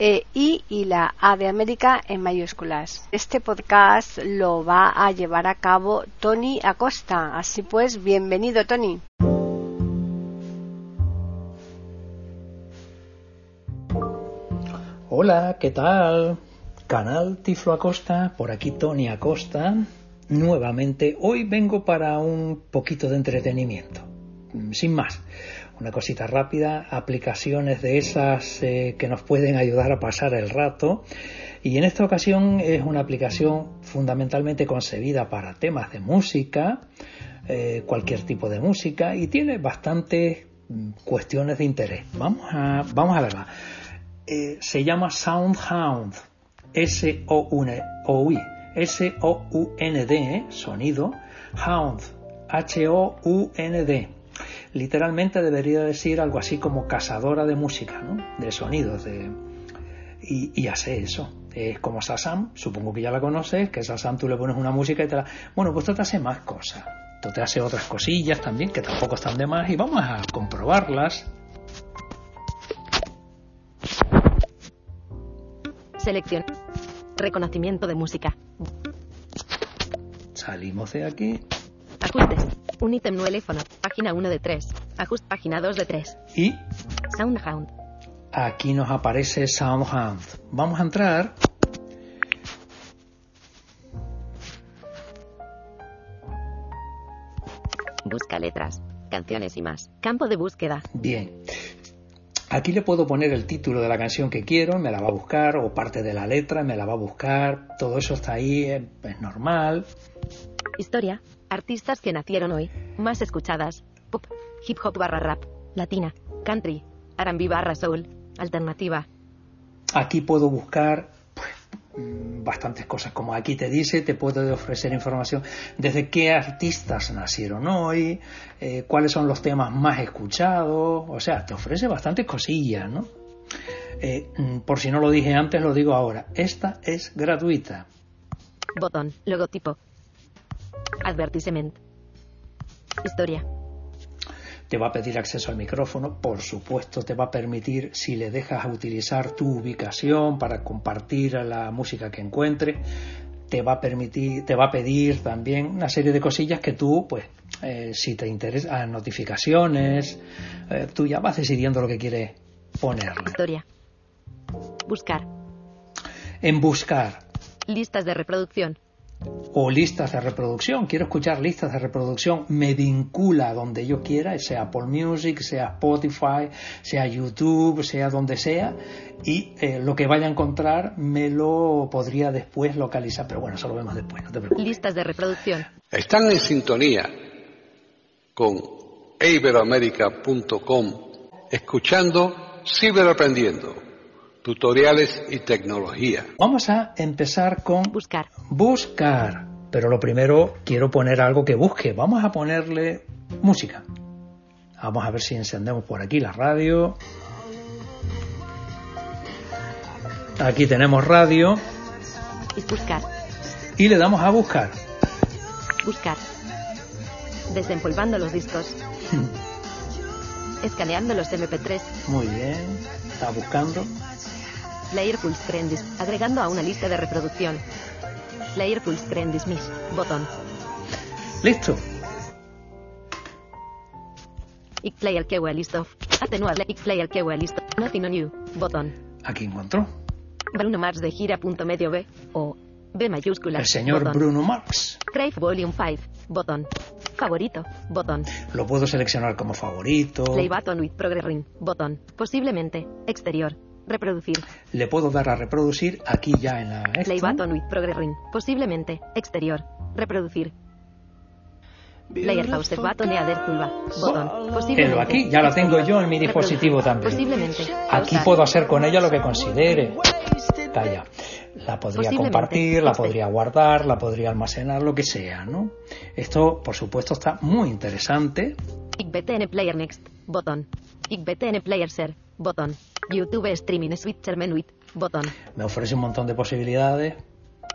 e I y la A de América en mayúsculas. Este podcast lo va a llevar a cabo Tony Acosta. Así pues, bienvenido Tony. Hola, ¿qué tal? Canal Tiflo Acosta, por aquí Tony Acosta. Nuevamente, hoy vengo para un poquito de entretenimiento. Sin más, una cosita rápida, aplicaciones de esas eh, que nos pueden ayudar a pasar el rato. Y en esta ocasión es una aplicación fundamentalmente concebida para temas de música, eh, cualquier tipo de música, y tiene bastantes mm, cuestiones de interés. Vamos a, vamos a verla. Eh, se llama SoundHound, S-O-U-N-D, S-O-U-N-D, sonido, Hound, H-O-U-N-D literalmente debería decir algo así como cazadora de música, ¿no? de sonidos, de... Y, hace eso. Es como Sasam, supongo que ya la conoces, que Sasam tú le pones una música y te la... Bueno, pues esto te hace más cosas. Esto te hace otras cosillas también, que tampoco están de más, y vamos a comprobarlas. Selección. Reconocimiento de música. Salimos de aquí. Ajustes. Un ítem no teléfono. Página 1 de 3. Ajuste página 2 de 3. Y Soundhound. aquí nos aparece Soundhound. Vamos a entrar. Busca letras, canciones y más. Campo de búsqueda. Bien. Aquí le puedo poner el título de la canción que quiero, me la va a buscar, o parte de la letra, me la va a buscar. Todo eso está ahí, es, es normal. Historia. Artistas que nacieron hoy. Más escuchadas. Pop, hip hop barra rap, latina, country, R&B barra soul, alternativa. Aquí puedo buscar pues, bastantes cosas. Como aquí te dice, te puedo ofrecer información desde qué artistas nacieron hoy, eh, cuáles son los temas más escuchados. O sea, te ofrece bastantes cosillas, ¿no? Eh, mm, por si no lo dije antes, lo digo ahora. Esta es gratuita. Botón, logotipo, Advertisement. Historia. Te va a pedir acceso al micrófono, por supuesto te va a permitir, si le dejas utilizar tu ubicación para compartir la música que encuentre, te va a permitir, te va a pedir también una serie de cosillas que tú, pues, eh, si te interesa, notificaciones, eh, tú ya vas decidiendo lo que quieres poner. Historia. Buscar. En buscar. Listas de reproducción o listas de reproducción. Quiero escuchar listas de reproducción. Me vincula donde yo quiera, sea Apple Music, sea Spotify, sea YouTube, sea donde sea. Y eh, lo que vaya a encontrar me lo podría después localizar. Pero bueno, eso lo vemos después, no te preocupes. Listas de reproducción. Están en sintonía con iberoamerica.com escuchando Ciberaprendiendo tutoriales y tecnología. Vamos a empezar con buscar. Buscar. Pero lo primero quiero poner algo que busque. Vamos a ponerle música. Vamos a ver si encendemos por aquí la radio. Aquí tenemos radio. Y buscar. Y le damos a buscar. Buscar. Desempolvando los discos. Escaneando los MP3. Muy bien. Está buscando. Player Full Screen agregando a una lista de reproducción. Player Full Screen Dismiss, botón. Listo. Y player que list of. Atenuar y player que list of. Nothing on you, botón. Aquí encontró. Bruno Mars de gira punto medio B o B mayúscula. El señor Bruno Mars. Crave Volume 5, botón. Favorito, botón. Lo puedo seleccionar como favorito. Play button with progress ring, botón. Posiblemente, exterior, Reproducir. Le puedo dar a reproducir aquí ya en la... Play esta. button with progressing. Posiblemente. Exterior. Reproducir. Player pause button eader tulba. Botón. Posiblemente. Aquí, ya la tengo yo en mi dispositivo también. Posiblemente. Aquí puedo hacer con ella lo que considere. La podría compartir, la podría guardar, la podría almacenar, lo que sea, ¿no? Esto, por supuesto, está muy interesante. IGBTN Player Next. Botón. IGBTN Player Share. Botón. YouTube Streaming Switcher Menuit. Botón. Me ofrece un montón de posibilidades.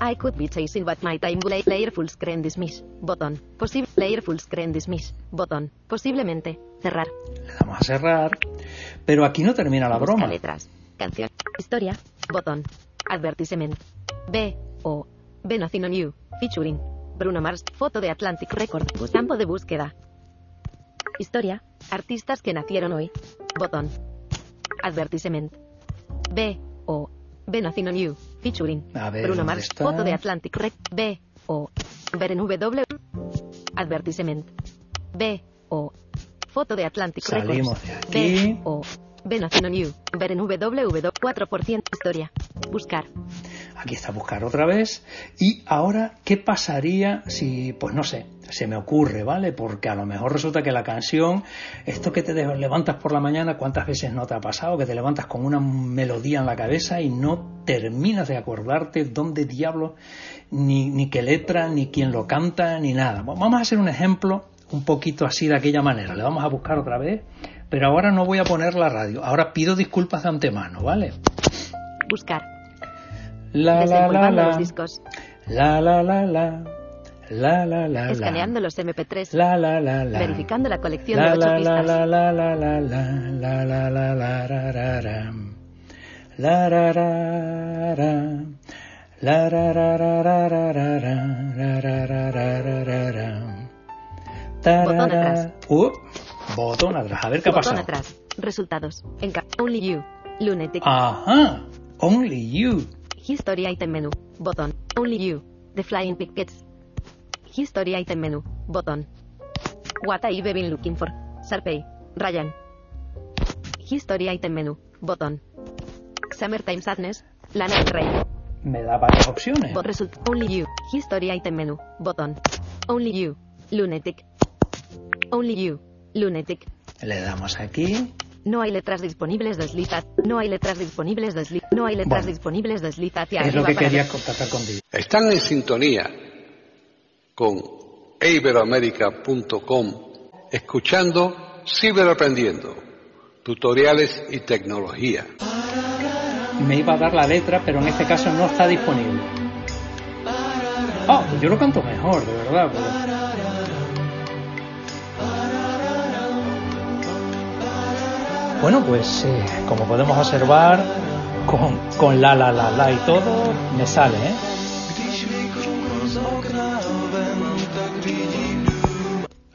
I could be chasing but my time player full screen dismiss. Botón. Posible player full screen dismiss. Botón. Posiblemente. Cerrar. Le damos a cerrar. Pero aquí no termina la Busca broma. letras. Canción. Historia. Botón. Advertisement. B. O. B Nothing on You. Featuring. Bruno Mars. Foto de Atlantic Record. Campo de búsqueda. Historia. Artistas que nacieron hoy. Botón. Advertisement. B. O. B Nothing on You. Featuring. Ver, Bruno ¿dónde Mars. está? Foto de Atlantic Record. B. O. Ver en W. Advertisement. B. O. Foto de Atlantic Salimos Records. de aquí. B. O. B Nothing on You. Ver en www. 4% Buscar. Aquí está buscar otra vez. Y ahora, ¿qué pasaría si, pues no sé, se me ocurre, ¿vale? Porque a lo mejor resulta que la canción, esto que te levantas por la mañana, ¿cuántas veces no te ha pasado? Que te levantas con una melodía en la cabeza y no terminas de acordarte dónde diablo, ni, ni qué letra, ni quién lo canta, ni nada. Vamos a hacer un ejemplo un poquito así de aquella manera. Le vamos a buscar otra vez, pero ahora no voy a poner la radio. Ahora pido disculpas de antemano, ¿vale? Buscar. La la la los discos. La la la la. La la la la. Escaneando los MP3. La la la la. Verificando la colección La de 8 la la pistas. la la la la la la la la la ra ra ra. La ra ra ra. La ra ra ra ra ra ra ra ra ra ra ra ra ra ra. Tarara. Botón atrás. Uh, botón atrás. A ver qué ha Botón atrás. Resultados. Enca Only You. Lunatic. Ajá. Only you. History Item Menu. Botón. Only You. The Flying Pickets. History Item Menu. Botón. What I've been looking for. Sarpey. Ryan. History Item Menu. Botón. Summertime Sadness. Lana Rey. Me da varias opciones. Bot result. Only You. History Item Menu. Botón. Only You. Lunatic. Only You. Lunatic. Le damos aquí. No hay letras disponibles desliza. No hay letras disponibles desliza. No hay letras Bueno. disponibles desliza hacia Es lo que quería ver. contactar contigo. Están en sintonía con iberoamerica.com escuchando Ciberaprendiendo, tutoriales y tecnología. Me iba a dar la letra, pero en este caso no está disponible. Ah, pues yo lo canto mejor, de verdad. pero- Bueno, pues eh, como podemos observar, con, con la la la la y todo, me sale, ¿eh?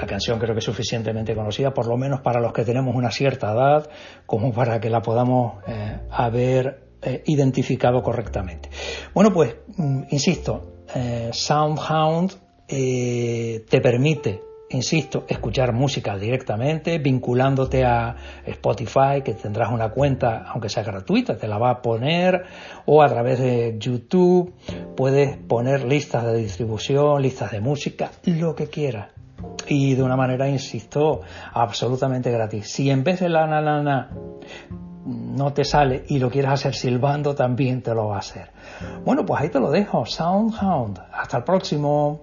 La canción creo que es suficientemente conocida, por lo menos para los que tenemos una cierta edad, como para que la podamos eh, haber eh, identificado correctamente. Bueno, pues, mm, insisto, eh, SoundHound te permite, insisto, escuchar música directamente, vinculándote a Spotify, que tendrás una cuenta, aunque sea gratuita, te la va a poner, o a través de YouTube, puedes poner listas de distribución, listas de música, lo que quieras y de una manera, insisto, absolutamente gratis. Si en vez de la na na na no te sale y lo quieres hacer silbando, también te lo va a hacer. Bueno, pues ahí te lo dejo, SoundHound. Hasta el próximo.